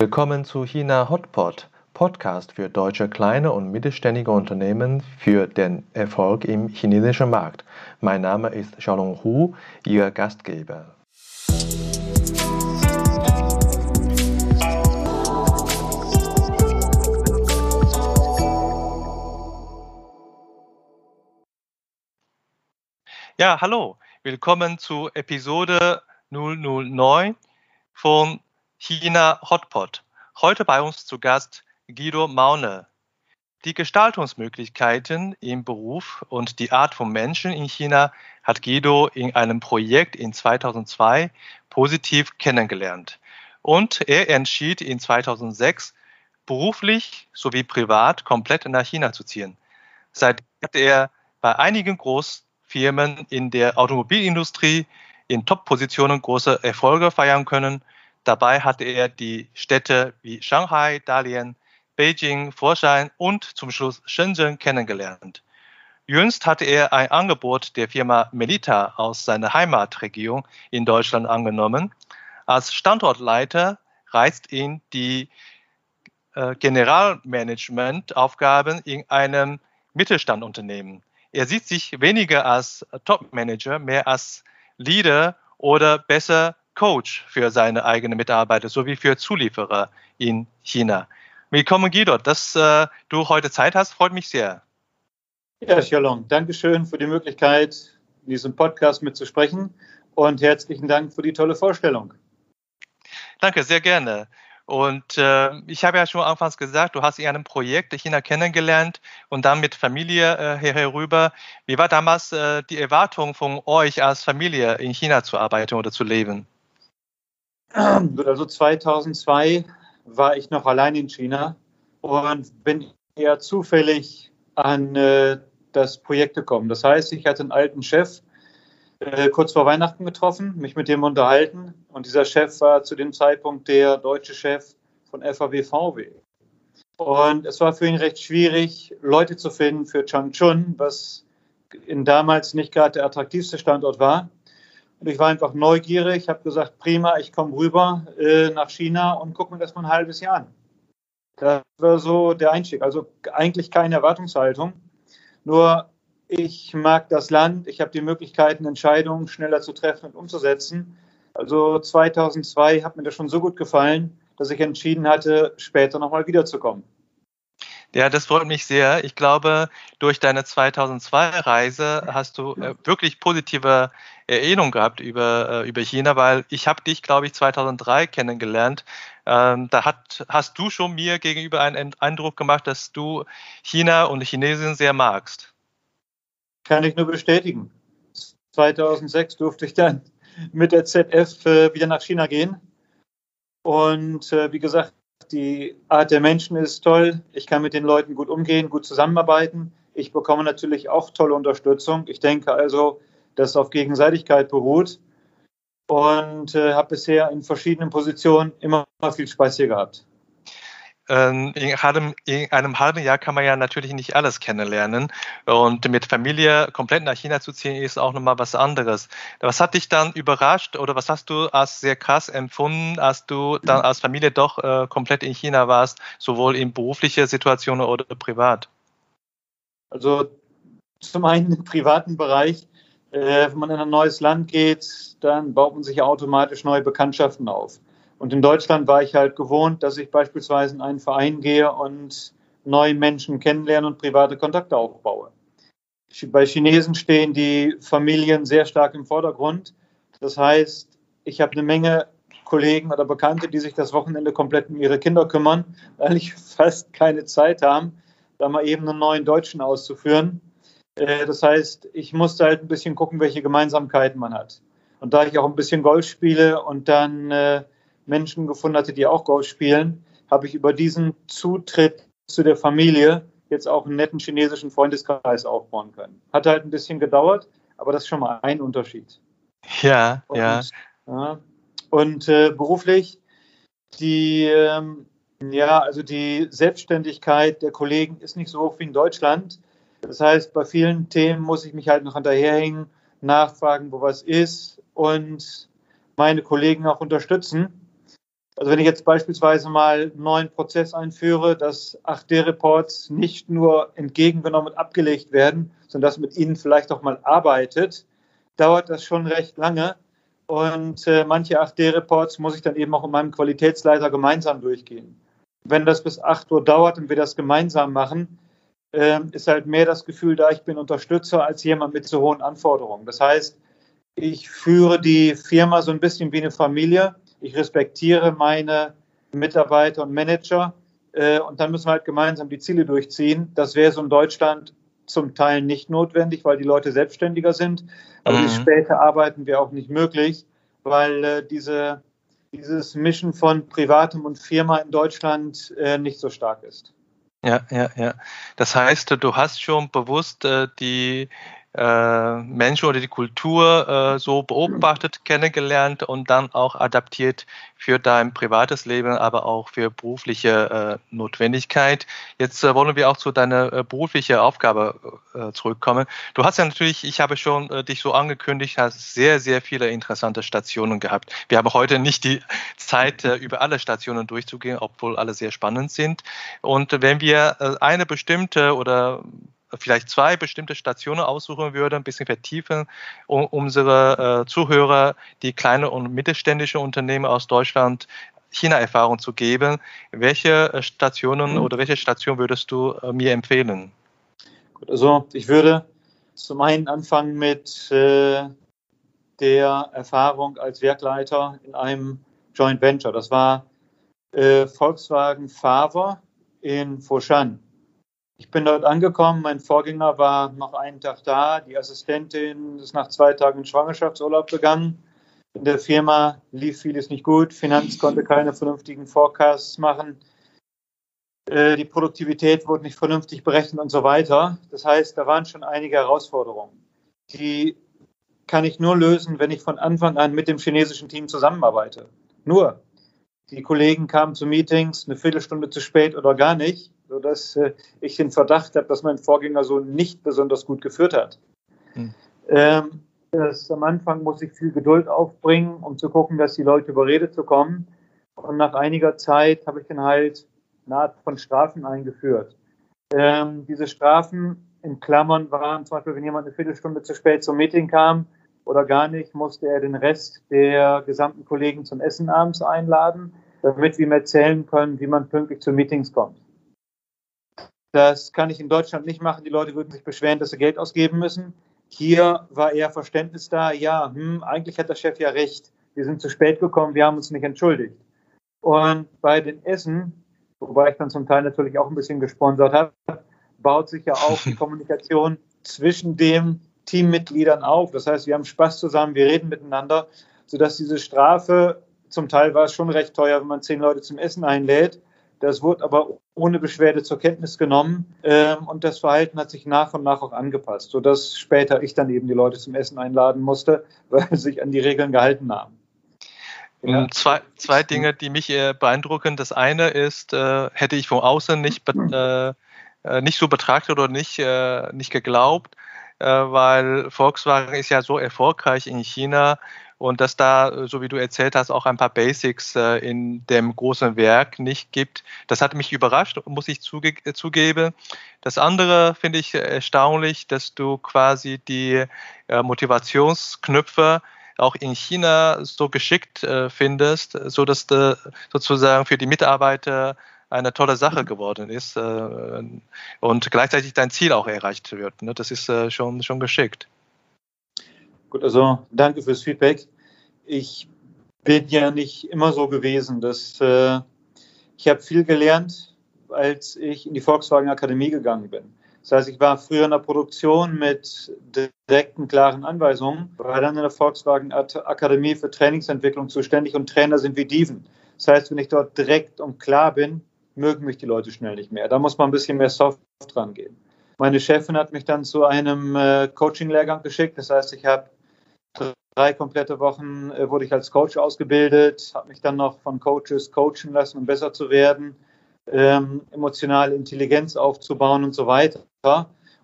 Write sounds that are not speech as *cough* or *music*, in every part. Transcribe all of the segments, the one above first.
Willkommen zu China Hotpot, Podcast für deutsche kleine und mittelständige Unternehmen für den Erfolg im chinesischen Markt. Mein Name ist Xiaolong Hu, Ihr Gastgeber. Ja, hallo, willkommen zu Episode 009 von China Hotpot. Heute bei uns zu Gast Guido Maune. Die Gestaltungsmöglichkeiten im Beruf und die Art von Menschen in China hat Guido in einem Projekt in 2002 positiv kennengelernt. Und er entschied in 2006, beruflich sowie privat komplett nach China zu ziehen. Seitdem hat er bei einigen Groß Firmen in der Automobilindustrie in Top-Positionen große Erfolge feiern können. Dabei hatte er die Städte wie Shanghai, Dalian, Beijing, Foshan und zum Schluss Shenzhen kennengelernt. Jüngst hatte er ein Angebot der Firma Melita aus seiner Heimatregion in Deutschland angenommen. Als Standortleiter reizt ihn die äh, Generalmanagementaufgaben in einem Mittelstandunternehmen. Er sieht sich weniger als Top-Manager, mehr als Leader oder besser Coach für seine eigenen Mitarbeiter sowie für Zulieferer in China. Willkommen, Guido. Dass äh, du heute Zeit hast, freut mich sehr. Ja, Shalom. Dankeschön für die Möglichkeit, in diesem Podcast mitzusprechen und herzlichen Dank für die tolle Vorstellung. Danke, sehr gerne. Und äh, ich habe ja schon anfangs gesagt, du hast in einem Projekt China kennengelernt und dann mit Familie äh, herüber. Wie war damals äh, die Erwartung von euch als Familie in China zu arbeiten oder zu leben? Also 2002 war ich noch allein in China und bin eher zufällig an äh, das Projekt gekommen. Das heißt, ich hatte einen alten Chef, äh, kurz vor Weihnachten getroffen, mich mit dem unterhalten. Und dieser Chef war zu dem Zeitpunkt der deutsche Chef von FAW VW. Und es war für ihn recht schwierig, Leute zu finden für Changchun, was in damals nicht gerade der attraktivste Standort war. Und ich war einfach neugierig, habe gesagt, prima, ich komme rüber äh, nach China und gucke mir das mal ein halbes Jahr an. Das war so der Einstieg. Also eigentlich keine Erwartungshaltung. Nur ich mag das Land. Ich habe die Möglichkeiten, Entscheidungen schneller zu treffen und umzusetzen. Also 2002 hat mir das schon so gut gefallen, dass ich entschieden hatte, später nochmal wiederzukommen. Ja, das freut mich sehr. Ich glaube, durch deine 2002-Reise hast du äh, wirklich positive Erinnerungen gehabt über, äh, über China, weil ich habe dich, glaube ich, 2003 kennengelernt. Ähm, da hat, hast du schon mir gegenüber einen Eindruck gemacht, dass du China und Chinesien sehr magst. Kann ich nur bestätigen. 2006 durfte ich dann mit der ZF äh, wieder nach China gehen. Und äh, wie gesagt, die Art der Menschen ist toll. Ich kann mit den Leuten gut umgehen, gut zusammenarbeiten. Ich bekomme natürlich auch tolle Unterstützung. Ich denke also, dass es auf Gegenseitigkeit beruht. Und äh, habe bisher in verschiedenen Positionen immer viel Spaß hier gehabt. Ähm, in einem, in einem, halben Jahr kann man ja natürlich nicht alles kennenlernen. Und mit Familie komplett nach China zu ziehen, ist auch nochmal was anderes. Was hat dich dann überrascht oder was hast du als sehr krass empfunden, als du dann als Familie doch äh, komplett in China warst, sowohl in beruflicher Situation oder privat? Also zum einen im privaten Bereich, äh, wenn man in ein neues Land geht, dann baut man sich automatisch neue Bekanntschaften auf. Und in Deutschland war ich halt gewohnt, dass ich beispielsweise in einen Verein gehe und neue Menschen kennenlerne und private Kontakte aufbaue. Bei Chinesen stehen die Familien sehr stark im Vordergrund. Das heißt, ich habe eine Menge Kollegen oder Bekannte, die sich das Wochenende komplett um ihre Kinder kümmern, weil ich *laughs* fast keine Zeit habe, da mal eben einen neuen Deutschen auszuführen. Äh, das heißt, ich musste halt ein bisschen gucken, welche Gemeinsamkeiten man hat. Und da ich auch ein bisschen Golf spiele und dann äh, Menschen gefunden hatte, die auch Golf spielen, habe ich über diesen Zutritt zu der Familie jetzt auch einen netten chinesischen Freundeskreis aufbauen können. Hat halt ein bisschen gedauert, aber das ist schon mal ein Unterschied. Ja, und, ja. ja. Und äh, beruflich, die, ähm, ja, also die Selbstständigkeit der Kollegen ist nicht so hoch wie in Deutschland. Das heißt, bei vielen Themen muss ich mich halt noch hinterherhängen, nachfragen, wo was ist und meine Kollegen auch unterstützen. Also wenn ich jetzt beispielsweise mal einen neuen Prozess einführe, dass 8D-Reports nicht nur entgegengenommen und abgelegt werden, sondern dass mit ihnen vielleicht auch mal arbeitet, dauert das schon recht lange. Und äh, manche 8D-Reports muss ich dann eben auch mit meinem Qualitätsleiter gemeinsam durchgehen. Wenn das bis 8 Uhr dauert und wir das gemeinsam machen, ist halt mehr das Gefühl da, ich bin Unterstützer als jemand mit so hohen Anforderungen. Das heißt, ich führe die Firma so ein bisschen wie eine Familie. Ich respektiere meine Mitarbeiter und Manager. Äh, und dann müssen wir halt gemeinsam die Ziele durchziehen. Das wäre so in Deutschland zum Teil nicht notwendig, weil die Leute selbstständiger sind. Aber mhm. die späte Arbeiten wäre auch nicht möglich, weil äh, diese, dieses Mischen von Privatem und Firma in Deutschland äh, nicht so stark ist. Ja, ja, ja. Das heißt, du hast schon bewusst äh, die äh, Menschen oder die Kultur äh, so beobachtet, kennengelernt und dann auch adaptiert für dein privates Leben, aber auch für berufliche äh, Notwendigkeit. Jetzt äh, wollen wir auch zu deiner äh, beruflichen Aufgabe äh, zurückkommen. Du hast ja natürlich, ich habe schon äh, dich so angekündigt, hast sehr, sehr viele interessante Stationen gehabt. Wir haben heute nicht die Zeit, äh, über alle Stationen durchzugehen, obwohl alle sehr spannend sind. Und wenn wir äh, eine bestimmte oder vielleicht zwei bestimmte Stationen aussuchen würde, ein bisschen vertiefen, um unsere äh, Zuhörer, die kleine und mittelständische Unternehmen aus Deutschland China-Erfahrung zu geben. Welche äh, Stationen mhm. oder welche Station würdest du äh, mir empfehlen? Gut, also ich würde zum einen anfangen mit äh, der Erfahrung als Werkleiter in einem Joint Venture. Das war äh, Volkswagen Faver in Foshan. Ich bin dort angekommen. Mein Vorgänger war noch einen Tag da. Die Assistentin ist nach zwei Tagen in Schwangerschaftsurlaub gegangen. In der Firma lief vieles nicht gut. Finanz konnte keine vernünftigen Forecasts machen. Äh, die Produktivität wurde nicht vernünftig berechnet und so weiter. Das heißt, da waren schon einige Herausforderungen. Die kann ich nur lösen, wenn ich von Anfang an mit dem chinesischen Team zusammenarbeite. Nur, die Kollegen kamen zu Meetings eine Viertelstunde zu spät oder gar nicht sodass äh, ich den Verdacht habe, dass mein Vorgänger so nicht besonders gut geführt hat. Hm. Ähm, das, am Anfang muss ich viel Geduld aufbringen, um zu gucken, dass die Leute überredet zu kommen. Und nach einiger Zeit habe ich dann halt eine Art von Strafen eingeführt. Ähm, diese Strafen in Klammern waren zum Beispiel, wenn jemand eine Viertelstunde zu spät zum Meeting kam oder gar nicht, musste er den Rest der gesamten Kollegen zum Essen abends einladen, damit wir ihm erzählen können, wie man pünktlich zu Meetings kommt. Das kann ich in Deutschland nicht machen. Die Leute würden sich beschweren, dass sie Geld ausgeben müssen. Hier war eher Verständnis da. Ja, hm, eigentlich hat der Chef ja recht. Wir sind zu spät gekommen, wir haben uns nicht entschuldigt. Und bei den Essen, wobei ich dann zum Teil natürlich auch ein bisschen gesponsert habe, baut sich ja auch die *laughs* Kommunikation zwischen den Teammitgliedern auf. Das heißt, wir haben Spaß zusammen, wir reden miteinander, sodass diese Strafe, zum Teil war es schon recht teuer, wenn man zehn Leute zum Essen einlädt, das wurde aber ohne Beschwerde zur Kenntnis genommen ähm, und das Verhalten hat sich nach und nach auch angepasst, sodass später ich dann eben die Leute zum Essen einladen musste, *laughs* weil sie sich an die Regeln gehalten haben. Ja. Zwei, zwei Dinge, die mich äh, beeindrucken. Das eine ist, äh, hätte ich von außen nicht, *clears throat* äh, äh, nicht so betrachtet oder nicht, äh, nicht geglaubt, äh, weil Volkswagen ist ja so erfolgreich in China und dass da, so wie du erzählt hast, auch ein paar Basics äh, in dem großen Werk nicht gibt. Das hat mich überrascht, muss ich zuge äh, zugeben. Das andere finde ich erstaunlich, dass du quasi die äh, Motivationsknüpfe auch in China so geschickt äh, findest, so dass äh, sozusagen für die Mitarbeiter eine tolle Sache geworden ist äh, und gleichzeitig dein Ziel auch erreicht wird. Ne? Das ist äh, schon, schon geschickt. Gut, also danke fürs Feedback. Ich bin ja nicht immer so gewesen, dass äh, ich habe viel gelernt, als ich in die Volkswagen Akademie gegangen bin. Das heißt, ich war früher in der Produktion mit direkten, klaren Anweisungen, war dann in der Volkswagen Akademie für Trainingsentwicklung zuständig und Trainer sind wie Dieven. Das heißt, wenn ich dort direkt und klar bin, mögen mich die Leute schnell nicht mehr. Da muss man ein bisschen mehr soft dran gehen. Meine Chefin hat mich dann zu einem äh, Coaching-Lehrgang geschickt. Das heißt, ich habe drei komplette Wochen äh, wurde ich als Coach ausgebildet, habe mich dann noch von Coaches coachen lassen, um besser zu werden, ähm, emotionale Intelligenz aufzubauen und so weiter.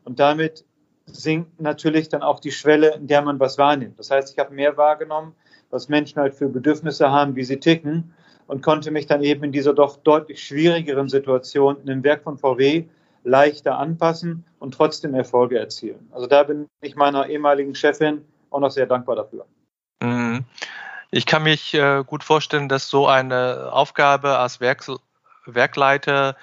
Und damit sinkt natürlich dann auch die Schwelle, in der man was wahrnimmt. Das heißt, ich habe mehr wahrgenommen, was Menschen halt für Bedürfnisse haben, wie sie ticken. und konnte mich dann eben in dieser doch deutlich schwierigeren Situation in dem Werk von VW leichter anpassen und trotzdem Erfolge erzielen. Also da bin ich meiner ehemaligen Chefin auch noch sehr dankbar dafür. Mhm. Ich kann mich äh, gut vorstellen, dass so eine Aufgabe als Werk Werkleiter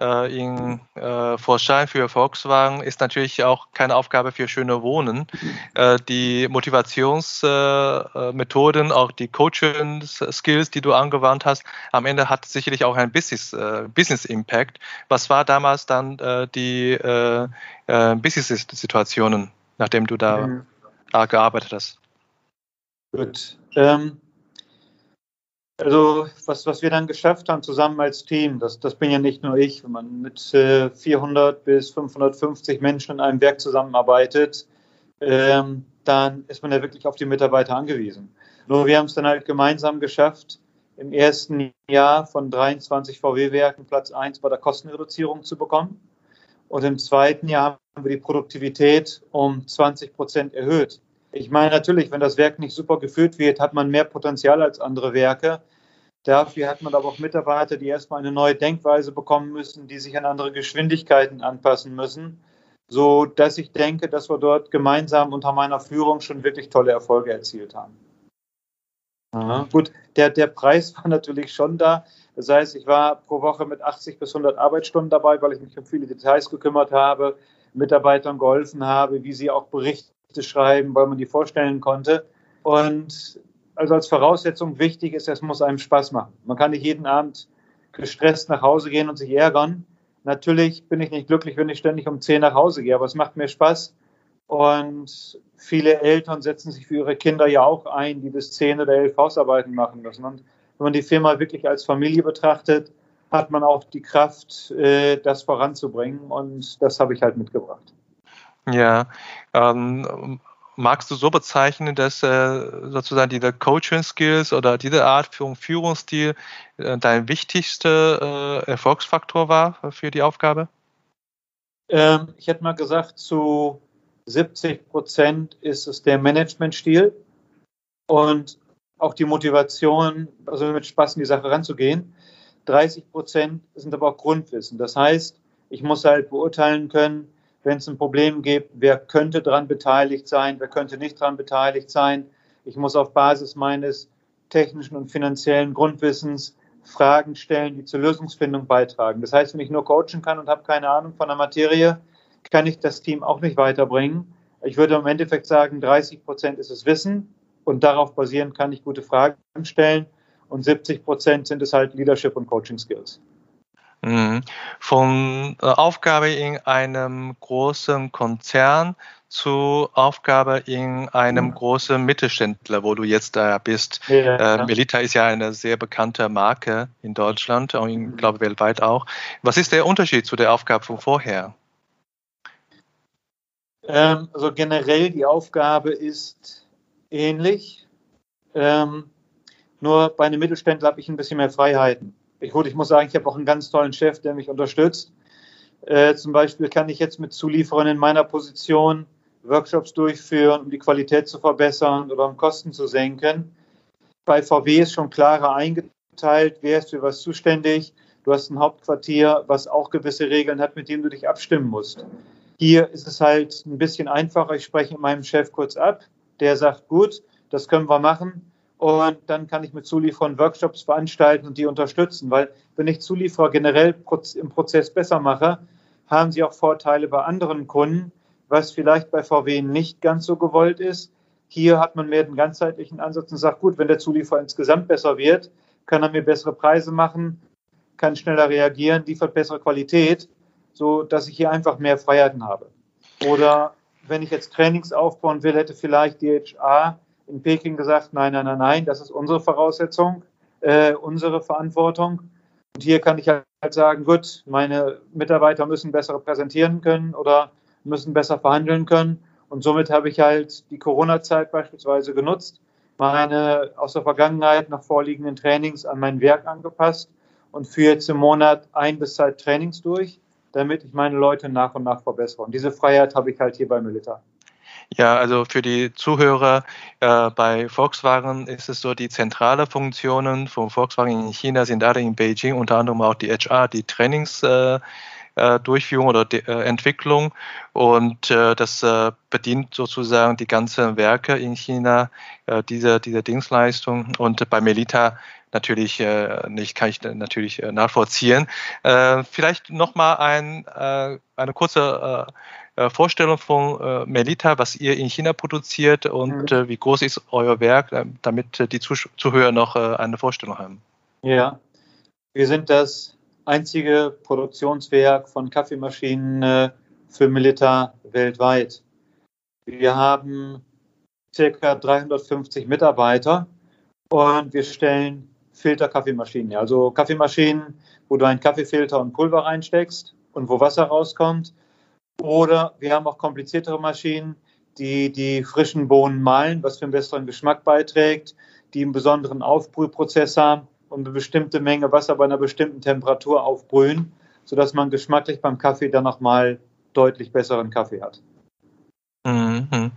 äh, in äh, Vorschein für Volkswagen ist natürlich auch keine Aufgabe für schöne Wohnen. Äh, die Motivationsmethoden, auch die Coaching-Skills, die du angewandt hast, am Ende hat sicherlich auch einen Business, Business Impact. Was war damals dann die Business-Situationen, nachdem du da mhm. Gearbeitet hast? Gut. Ähm, also was, was wir dann geschafft haben zusammen als Team, das, das bin ja nicht nur ich, wenn man mit äh, 400 bis 550 Menschen in einem Werk zusammenarbeitet, ähm, dann ist man ja wirklich auf die Mitarbeiter angewiesen. Nur wir haben es dann halt gemeinsam geschafft, im ersten Jahr von 23 VW-Werken Platz 1 bei der Kostenreduzierung zu bekommen. Und im zweiten Jahr haben wir die Produktivität um 20 Prozent erhöht. Ich meine natürlich, wenn das Werk nicht super geführt wird, hat man mehr Potenzial als andere Werke. Dafür hat man aber auch Mitarbeiter, die erstmal eine neue Denkweise bekommen müssen, die sich an andere Geschwindigkeiten anpassen müssen, so dass ich denke, dass wir dort gemeinsam unter meiner Führung schon wirklich tolle Erfolge erzielt haben. Aha. Gut, der, der Preis war *laughs* natürlich schon da. Das heißt, ich war pro Woche mit 80 bis 100 Arbeitsstunden dabei, weil ich mich um viele Details gekümmert habe, Mitarbeitern geholfen habe, wie sie auch berichten schreiben, weil man die vorstellen konnte. Und also als Voraussetzung wichtig ist, es muss einem Spaß machen. Man kann nicht jeden Abend gestresst nach Hause gehen und sich ärgern. Natürlich bin ich nicht glücklich, wenn ich ständig um 10 nach Hause gehe, aber es macht mir Spaß. Und viele Eltern setzen sich für ihre Kinder ja auch ein, die bis 10 oder 11 Hausarbeiten machen müssen. Und wenn man die Firma wirklich als Familie betrachtet, hat man auch die Kraft, äh, das voranzubringen. Und das habe ich halt mitgebracht. Ja, ähm, magst du so bezeichnen, dass äh, sozusagen diese Coaching-Skills oder diese Art von Führungsstil äh, dein wichtigster äh, Erfolgsfaktor war für die Aufgabe? Ähm, ich hätte mal gesagt, zu 70 Prozent ist es der Managementstil und auch die Motivation, also mit Spaß in die Sache ranzugehen. 30 Prozent sind aber auch Grundwissen. Das heißt, ich muss halt beurteilen können, wenn es ein Problem gibt, wer könnte daran beteiligt sein, wer könnte nicht daran beteiligt sein. Ich muss auf Basis meines technischen und finanziellen Grundwissens Fragen stellen, die zur Lösungsfindung beitragen. Das heißt, wenn ich nur coachen kann und habe keine Ahnung von der Materie, kann ich das Team auch nicht weiterbringen. Ich würde im Endeffekt sagen, 30 Prozent ist es Wissen und darauf basierend kann ich gute Fragen stellen und 70 Prozent sind es halt Leadership und Coaching Skills. Mhm. Von äh, Aufgabe in einem großen Konzern zu Aufgabe in einem mhm. großen Mittelständler, wo du jetzt da bist. Ja, äh, Melita ist ja eine sehr bekannte Marke in Deutschland und ich mhm. glaube weltweit auch. Was ist der Unterschied zu der Aufgabe von vorher? Ähm, also generell die Aufgabe ist ähnlich. Ähm, nur bei einem Mittelständler habe ich ein bisschen mehr Freiheiten gut, ich muss sagen, ich habe auch einen ganz tollen Chef, der mich unterstützt. Äh, zum Beispiel kann ich jetzt mit Zulieferern in meiner Position Workshops durchführen, um die Qualität zu verbessern oder um Kosten zu senken. Bei VW ist schon klarer eingeteilt, wer ist für was zuständig. Du hast ein Hauptquartier, was auch gewisse Regeln hat, mit dem du dich abstimmen musst. Hier ist es halt ein bisschen einfacher. Ich spreche mit meinem Chef kurz ab. Der sagt, gut, das können wir machen. Und dann kann ich mit Zulieferern Workshops veranstalten und die unterstützen, weil wenn ich Zulieferer generell im Prozess besser mache, haben sie auch Vorteile bei anderen Kunden, was vielleicht bei VW nicht ganz so gewollt ist. Hier hat man mehr den ganzheitlichen Ansatz und sagt, gut, wenn der Zulieferer insgesamt besser wird, kann er mir bessere Preise machen, kann schneller reagieren, liefert bessere Qualität, so dass ich hier einfach mehr Freiheiten habe. Oder wenn ich jetzt Trainings aufbauen will, hätte vielleicht HR in Peking gesagt, nein, nein, nein, nein, das ist unsere Voraussetzung, äh, unsere Verantwortung. Und hier kann ich halt sagen, gut, meine Mitarbeiter müssen besser präsentieren können oder müssen besser verhandeln können. Und somit habe ich halt die Corona-Zeit beispielsweise genutzt, meine aus der Vergangenheit noch vorliegenden Trainings an mein Werk angepasst und führe jetzt im Monat ein bis zwei Trainings durch, damit ich meine Leute nach und nach verbessere. Und diese Freiheit habe ich halt hier bei Milita. Ja, also für die Zuhörer, äh, bei Volkswagen ist es so, die zentrale Funktionen von Volkswagen in China sind alle in Beijing, unter anderem auch die HR, die Trainings. Äh, äh, oder De äh, Entwicklung. Und äh, das äh, bedient sozusagen die ganzen Werke in China, äh, diese, Dienstleistung. Und bei Melita natürlich äh, nicht, kann ich natürlich nachvollziehen. Vielleicht nochmal ein, eine kurze äh, Vorstellung von äh, Melita, was ihr in China produziert und mhm. äh, wie groß ist euer Werk, äh, damit äh, die Zuh Zuhörer noch eine Vorstellung haben. Ja, wir sind das einzige Produktionswerk von Kaffeemaschinen für Melita weltweit. Wir haben circa 350 Mitarbeiter und wir stellen Filter-Kaffeemaschinen, also Kaffeemaschinen, wo du einen Kaffeefilter und Pulver reinsteckst und wo Wasser rauskommt. Oder wir haben auch kompliziertere Maschinen, die die frischen Bohnen mahlen, was für einen besseren Geschmack beiträgt, die einen besonderen Aufbrühprozess haben und eine bestimmte Menge Wasser bei einer bestimmten Temperatur aufbrühen, sodass man geschmacklich beim Kaffee dann nochmal deutlich besseren Kaffee hat. Mhm.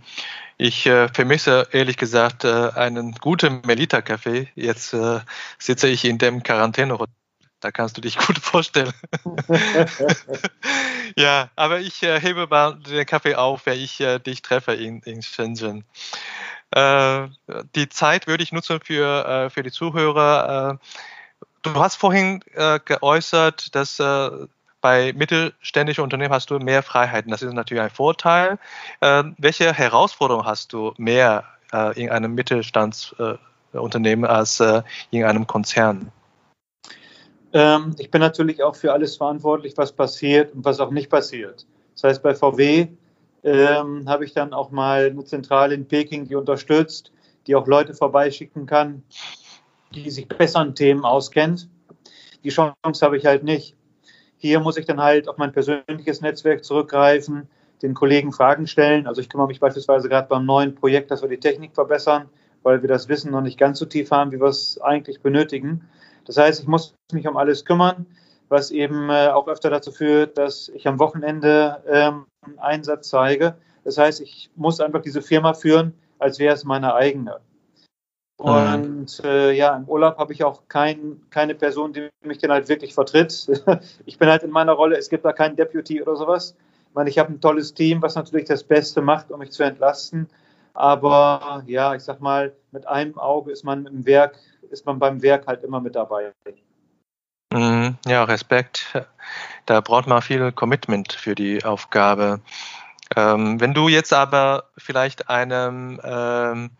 Ich äh, vermisse ehrlich gesagt äh, einen guten Melita-Kaffee. Jetzt äh, sitze ich in dem Quarantäne. Da kannst du dich *laughs* gut vorstellen. *laughs* ja, aber ich äh, hebe mal den Kaffee auf, wenn ich äh, dich treffe in, in Shenzhen. Äh, die Zeit würde ich nutzen für, äh, für die Zuhörer. Äh, du hast vorhin äh, geäußert, dass bei mittelständischen Unternehmen hast du mehr Freiheiten. Das ist natürlich ein Vorteil. Welche Herausforderungen hast du mehr in einem Mittelstandsunternehmen als in einem Konzern? Ähm, ich bin natürlich auch für alles verantwortlich, was passiert und was auch nicht passiert. Das heißt, bei VW ähm, habe ich dann auch mal eine Zentrale in Peking, die unterstützt, die auch Leute vorbeischicken kann, die sich besser an Themen auskennt. Die Chance habe ich halt nicht. Hier muss ich dann halt auf mein persönliches Netzwerk zurückgreifen, den Kollegen Fragen stellen. Also ich kümmere mich beispielsweise gerade beim neuen Projekt, dass wir die Technik verbessern, weil wir das Wissen noch nicht ganz so tief haben, wie wir es eigentlich benötigen. Das heißt, ich muss mich um alles kümmern, was eben äh, auch öfter dazu führt, dass ich am Wochenende ähm, Einsatz zeige. Das heißt, ich muss einfach diese Firma führen, als wäre es meine eigene. Mhm. Und äh, ja, im Urlaub habe ich auch kein, keine Person, die mich dann halt wirklich vertritt. *laughs* ich bin halt in meiner Rolle, es gibt da keinen Deputy oder sowas. Ich meine, ich habe ein tolles Team, was natürlich das Beste macht, um mich zu entlasten. Aber ja, ich sag mal, mit einem Auge ist man im Werk, ist man beim Werk halt immer mit dabei. Mhm, ja, Respekt. Da braucht man viel Commitment für die Aufgabe. Ähm, wenn du jetzt aber vielleicht einem ähm,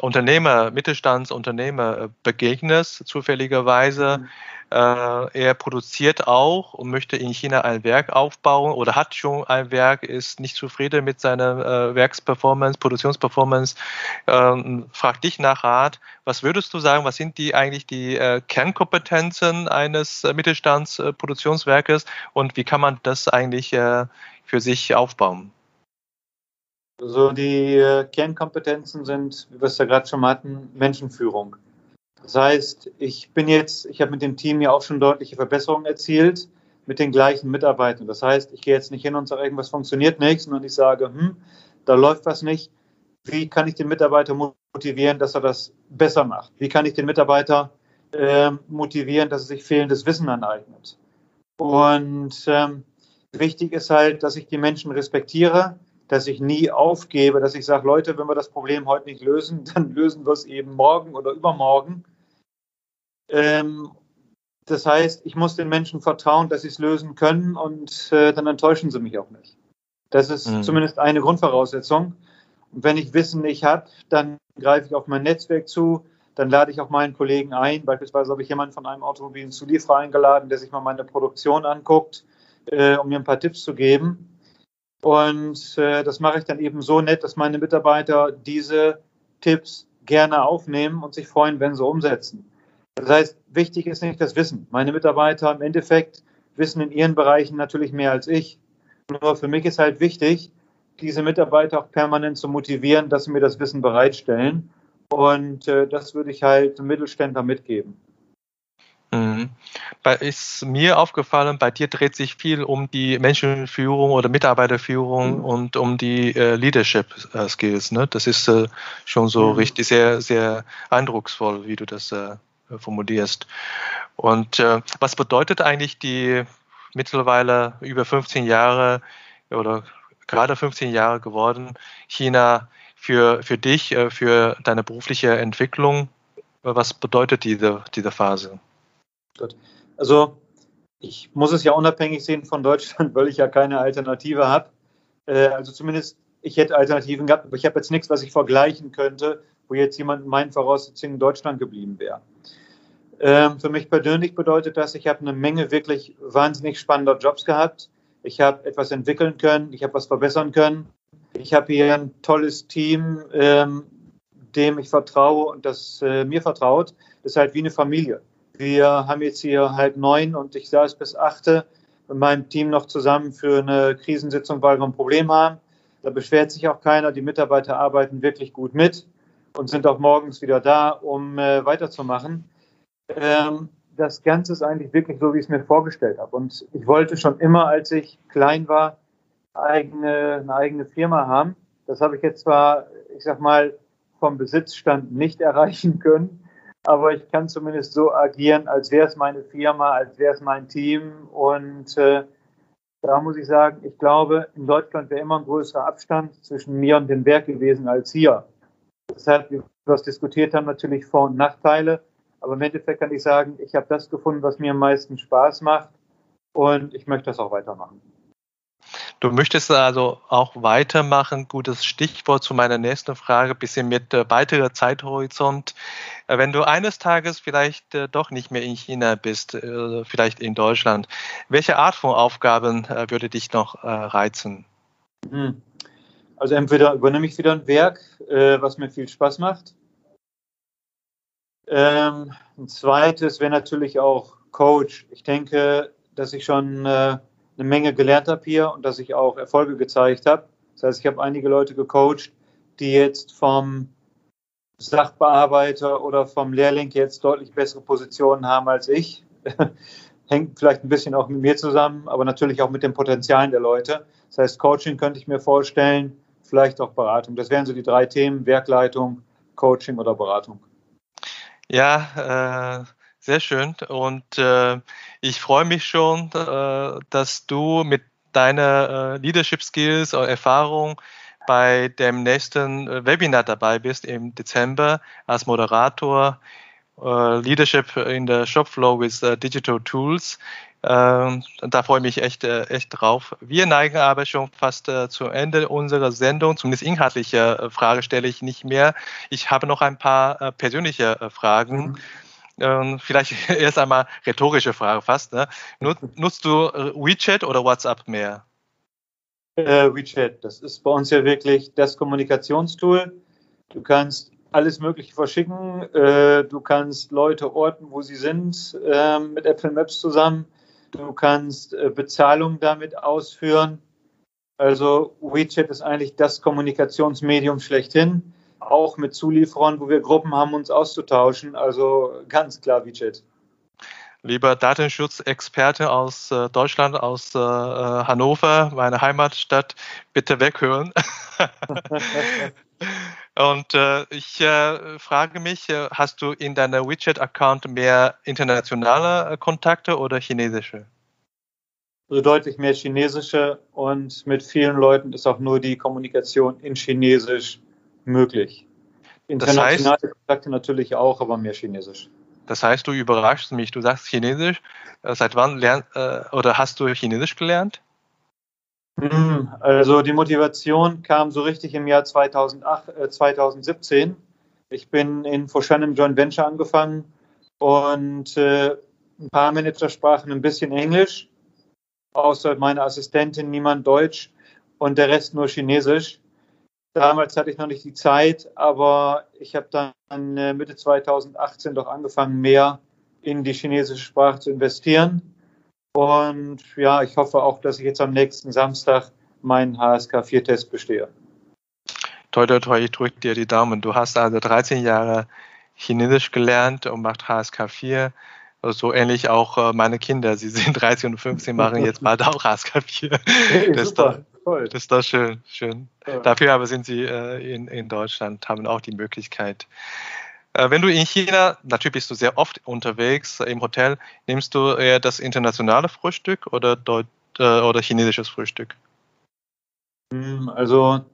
Unternehmer, Mittelstandsunternehmer äh, begegnest, zufälligerweise. Mhm. Äh, er produziert auch und möchte in China ein Werk aufbauen oder hat schon ein Werk, ist nicht zufrieden mit seiner äh, Werksperformance, Produktionsperformance, ähm, fragt dich nach Rat. Was würdest du sagen, was sind die eigentlich die äh, Kernkompetenzen eines äh, Mittelstandsproduktionswerkes und wie kann man das eigentlich äh, für sich aufbauen? So, die äh, Kernkompetenzen sind, wie wir es ja gerade schon hatten, Menschenführung. Das heißt, ich bin jetzt, ich habe mit dem Team ja auch schon deutliche Verbesserungen erzielt mit den gleichen Mitarbeitern. Das heißt, ich gehe jetzt nicht hin und sage, irgendwas funktioniert nicht, sondern ich sage, hm, da läuft was nicht. Wie kann ich den Mitarbeiter motivieren, dass er das besser macht? Wie kann ich den Mitarbeiter äh, motivieren, dass er sich fehlendes Wissen aneignet? Und ähm, wichtig ist halt, dass ich die Menschen respektiere, dass ich nie aufgebe, dass ich sage, Leute, wenn wir das Problem heute nicht lösen, *laughs* dann lösen wir es eben morgen oder übermorgen. Ähm, das heißt, ich muss den Menschen vertrauen, dass sie es lösen können und äh, dann enttäuschen sie mich auch nicht. Das ist mhm. zumindest eine Grundvoraussetzung. Und wenn ich Wissen nicht habe, dann greife ich auf mein Netzwerk zu, dann lade ich auch meinen Kollegen ein. Beispielsweise habe ich jemanden von einem Automobilzulieferer eingeladen, der sich mal meine Produktion anguckt, äh, um mir ein paar Tipps zu geben. Und äh, das mache ich dann eben so nett, dass meine Mitarbeiter diese Tipps gerne aufnehmen und sich freuen, wenn sie umsetzen. Das heißt, wichtig ist nicht das Wissen. Meine Mitarbeiter im Endeffekt wissen in ihren Bereichen natürlich mehr als ich. Nur für mich ist halt wichtig, diese Mitarbeiter auch permanent zu motivieren, dass sie mir das Wissen bereitstellen. Und äh, das würde ich halt Mittelständler mitgeben. Mhm. Mhm. Ist mir aufgefallen, bei dir dreht sich viel um die Menschenführung oder Mitarbeiterführung mhm. und um die äh, Leadership äh, Skills. Ne? Das ist äh, schon so mhm. richtig sehr, sehr eindrucksvoll, wie du das äh, formulierst. Und äh, was bedeutet eigentlich die mittlerweile über 15 Jahre oder gerade 15 Jahre geworden China für, für dich, äh, für deine berufliche Entwicklung? Was bedeutet diese, diese Phase? Gut. Also ich muss es ja unabhängig sehen von Deutschland, *laughs* weil ich ja keine Alternative habe. Äh, also zumindest ich hätte Alternativen gehabt, aber ich habe jetzt nichts, was ich vergleichen könnte, wo jetzt jemand in meinen Voraussetzungen in Deutschland geblieben wäre. Ähm, für mich persönlich bedeutet das, ich habe eine Menge wirklich wahnsinnig spannender Jobs gehabt. Ich habe etwas entwickeln können, ich habe was verbessern können. Ich habe hier ein tolles Team, ähm, dem ich vertraue und das äh, mir vertraut. Das ist halt wie eine Familie. Wir haben jetzt hier halt neun und ich saß bis achte mit meinem Team noch zusammen für eine Krisensitzung, weil wir ein Problem haben. Da beschwert sich auch keiner. Die Mitarbeiter arbeiten wirklich gut mit und sind auch morgens wieder da, um äh, weiterzumachen. Ähm, das Ganze ist eigentlich wirklich so, wie ich es mir vorgestellt habe. Und ich wollte schon immer, als ich klein war, eigene, eine eigene Firma haben. Das habe ich jetzt zwar, ich sag mal, vom Besitzstand nicht *laughs* erreichen können aber ich kann zumindest so agieren, als wäre es meine Firma, als wäre es mein Team. Und äh, da muss ich sagen, ich glaube, in Deutschland wäre immer ein größerer Abstand zwischen mir und dem Werk gewesen als hier. Deshalb, wie wir das diskutiert haben, natürlich Vor- und Nachteile. Aber im Endeffekt kann ich sagen, ich habe das gefunden, was mir am meisten Spaß macht. Und ich möchte das auch weitermachen. Du möchtest also auch weitermachen. Gutes Stichwort zu meiner nächsten Frage, bisschen mit äh, weiterer Zeithorizont. Äh, wenn du eines Tages vielleicht äh, doch nicht mehr in China bist, äh, vielleicht in Deutschland, welche Art von Aufgaben äh, würde dich noch äh, reizen? Hm. Also entweder übernehme ich wieder ein Werk, was mir viel Spaß macht. Ähm, ein zweites wäre natürlich auch Coach. Ich denke, dass ich schon eine Menge gelernt habe hier und dass ich auch Erfolge gezeigt habe. Das heißt, ich habe einige Leute gecoacht, die jetzt vom Sachbearbeiter oder vom Lehrling jetzt deutlich bessere Positionen haben als ich. *laughs* Hängt vielleicht ein bisschen auch mit mir zusammen, aber natürlich auch mit den Potenzialen der Leute. Das heißt, Coaching könnte ich mir vorstellen, vielleicht auch Beratung. Das wären so die drei Themen, Werkleitung, Coaching oder Beratung. Ja, äh, sehr schön. Und äh, ich freue mich schon, äh, dass du mit deiner äh, Leadership Skills oder Erfahrung bei dem nächsten äh, Webinar dabei bist im Dezember als Moderator äh, Leadership in der Shopflow with uh, Digital Tools. Ähm, da freue ich mich echt, äh, echt drauf. Wir neigen aber schon fast äh, zu Ende unserer Sendung. Zumindest inhaltliche äh, Frage stelle ich nicht mehr. Ich habe noch ein paar äh, persönliche äh, Fragen. Mhm. Ähm, vielleicht *laughs* erst einmal rhetorische Frage fast. Ne? Nutzt du äh, WeChat oder WhatsApp mehr? Äh, WeChat, das ist bei uns ja wirklich das Kommunikationstool. Du kannst alles Mögliche verschicken. Äh, du kannst Leute orten, wo sie sind, äh, mit Apple Maps zusammen. Du kannst äh, Bezahlung damit ausführen. Also WeChat ist eigentlich das Kommunikationsmedium schlechthin auch mit Zulieferern, wo wir Gruppen haben, uns auszutauschen. Also ganz klar WeChat. Lieber Datenschutzexperte aus äh, Deutschland, aus äh, Hannover, meine Heimatstadt, bitte weghören. *laughs* Und äh, ich äh, frage mich, äh, hast du in deiner WeChat-Account mehr internationale äh, Kontakte oder chinesische? Also deutlich mehr chinesische und mit vielen Leuten ist auch nur die Kommunikation in Chinesisch möglich. Internationale das heißt, Kontakte natürlich auch, aber mehr Chinesisch. Das heißt, du überraschst mich. Du sagst Chinesisch. Äh, seit wann lernst äh, oder hast du Chinesisch gelernt? Hm, also die Motivation kam so richtig im Jahr 2008, äh, 2017. Ich bin in Foshan im Joint Venture angefangen und äh, ein paar Manager sprachen ein bisschen Englisch, außer meine Assistentin niemand Deutsch und der Rest nur Chinesisch. Damals hatte ich noch nicht die Zeit, aber ich habe dann äh, Mitte 2018 doch angefangen, mehr in die chinesische Sprache zu investieren. Und ja, ich hoffe auch, dass ich jetzt am nächsten Samstag meinen HSK-4-Test bestehe. Toi, toi, toi, ich drücke dir die Daumen. Du hast also 13 Jahre Chinesisch gelernt und macht HSK 4. So ähnlich auch äh, meine Kinder. Sie sind *laughs* 13 und 15, machen jetzt bald auch Raskapier. Hey, das, super, da, das ist doch schön. schön. Ja. Dafür aber sind sie äh, in, in Deutschland, haben auch die Möglichkeit. Äh, wenn du in China, natürlich bist du sehr oft unterwegs im Hotel, nimmst du eher das internationale Frühstück oder, Deut äh, oder chinesisches Frühstück? Hm, also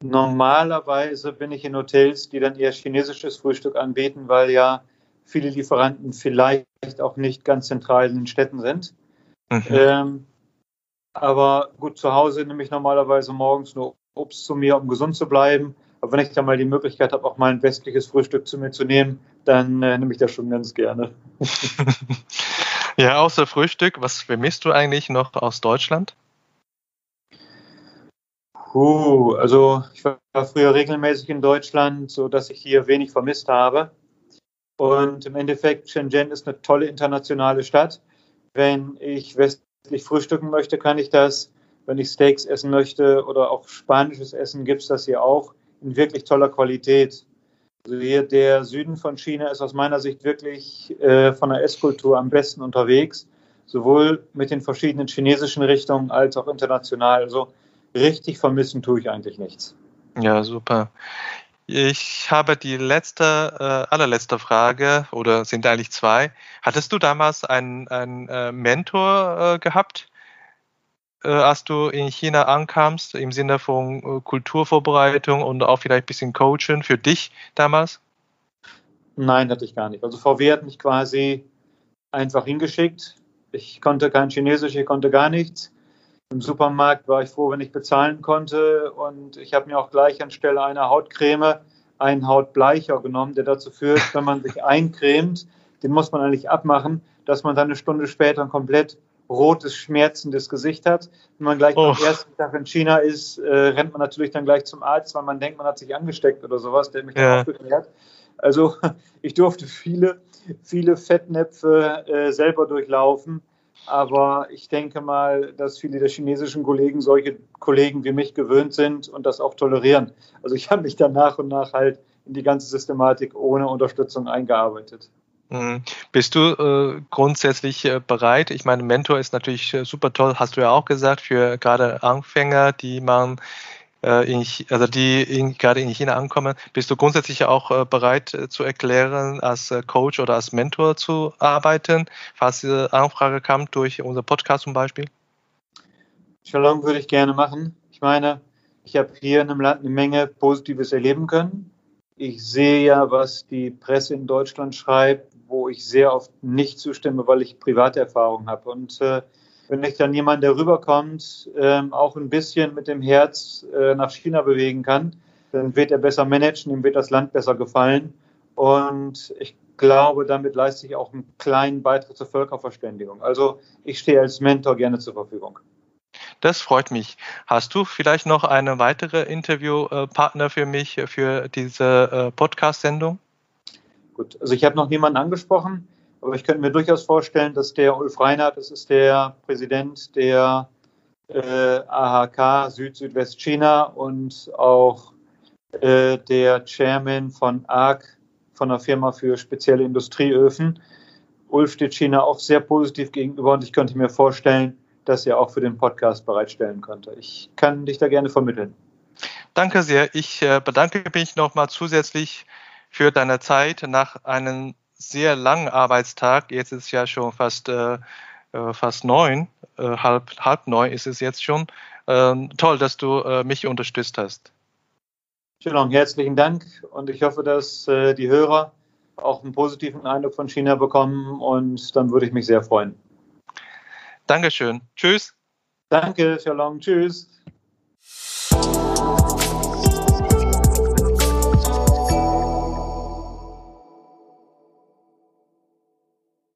normalerweise bin ich in Hotels, die dann eher chinesisches Frühstück anbieten, weil ja viele Lieferanten vielleicht auch nicht ganz zentral in den Städten sind. Mhm. Ähm, aber gut, zu Hause nehme ich normalerweise morgens nur Obst zu mir, um gesund zu bleiben. Aber wenn ich dann mal die Möglichkeit habe, auch mal ein westliches Frühstück zu mir zu nehmen, dann äh, nehme ich das schon ganz gerne. *laughs* ja, außer Frühstück, was vermisst du eigentlich noch aus Deutschland? Puh, also ich war früher regelmäßig in Deutschland, so dass ich hier wenig vermisst habe. Und im Endeffekt, Shenzhen ist eine tolle internationale Stadt. Wenn ich westlich frühstücken möchte, kann ich das. Wenn ich Steaks essen möchte oder auch spanisches Essen, gibt es das hier auch in wirklich toller Qualität. Also hier der Süden von China ist aus meiner Sicht wirklich äh, von der Esskultur am besten unterwegs, sowohl mit den verschiedenen chinesischen Richtungen als auch international. Also richtig vermissen tue ich eigentlich nichts. Ja, super. Ich habe die letzte, äh, allerletzte Frage oder sind eigentlich zwei. Hattest du damals einen, einen äh, Mentor äh, gehabt, äh, als du in China ankamst, im Sinne von äh, Kulturvorbereitung und auch vielleicht ein bisschen Coaching für dich damals? Nein, hatte ich gar nicht. Also VW hat mich quasi einfach hingeschickt. Ich konnte kein Chinesisch, ich konnte gar nichts. Im Supermarkt war ich froh, wenn ich bezahlen konnte. Und ich habe mir auch gleich anstelle einer Hautcreme einen Hautbleicher genommen, der dazu führt, wenn man sich eincremt, den muss man eigentlich abmachen, dass man dann eine Stunde später ein komplett rotes, schmerzendes Gesicht hat. Wenn man gleich oh. am ersten Tag in China ist, äh, rennt man natürlich dann gleich zum Arzt, weil man denkt, man hat sich angesteckt oder sowas, der mich ja. dann aufgeklärt. Also *laughs* ich durfte viele, viele Fettnäpfe äh, selber durchlaufen aber ich denke mal, dass viele der chinesischen Kollegen solche Kollegen wie mich gewöhnt sind und das auch tolerieren. Also ich habe mich dann nach und nach halt in die ganze Systematik ohne Unterstützung eingearbeitet. Mhm. Bist du äh, grundsätzlich äh, bereit? Ich meine, Mentor ist natürlich äh, super toll, hast du ja auch gesagt, für gerade Anfänger, die man in, also die in, gerade in China ankommen, bist du grundsätzlich auch äh, bereit äh, zu erklären, als Coach oder als Mentor zu arbeiten, falls diese Anfrage kam durch unser Podcast zum Beispiel? Shalom würde ich gerne machen. Ich meine, ich habe hier in einem Land eine Menge Positives erleben können. Ich sehe ja, was die Presse in Deutschland schreibt, wo ich sehr oft nicht zustimme, weil ich private Erfahrungen habe. Und äh, wenn ich dann jemand, der rüberkommt, ähm, auch ein bisschen mit dem Herz äh, nach China bewegen kann, dann wird er besser managen, ihm wird das Land besser gefallen. Und ich glaube, damit leiste ich auch einen kleinen Beitrag zur Völkerverständigung. Also ich stehe als Mentor gerne zur Verfügung. Das freut mich. Hast du vielleicht noch eine weitere Interviewpartner für mich für diese äh, Podcast-Sendung? Gut, also ich habe noch niemanden angesprochen. Aber ich könnte mir durchaus vorstellen, dass der Ulf Reinhardt, das ist der Präsident der äh, AHK Süd-Südwestchina und auch äh, der Chairman von ARC, von der Firma für spezielle Industrieöfen. Ulf steht China auch sehr positiv gegenüber und ich könnte mir vorstellen, dass er auch für den Podcast bereitstellen könnte. Ich kann dich da gerne vermitteln. Danke sehr. Ich äh, bedanke mich nochmal zusätzlich für deine Zeit nach einem sehr langen Arbeitstag. Jetzt ist es ja schon fast, äh, äh, fast neun, äh, halb, halb neun ist es jetzt schon. Ähm, toll, dass du äh, mich unterstützt hast. Schön, herzlichen Dank und ich hoffe, dass äh, die Hörer auch einen positiven Eindruck von China bekommen und dann würde ich mich sehr freuen. Dankeschön. Tschüss. Danke, Shalom. Tschüss.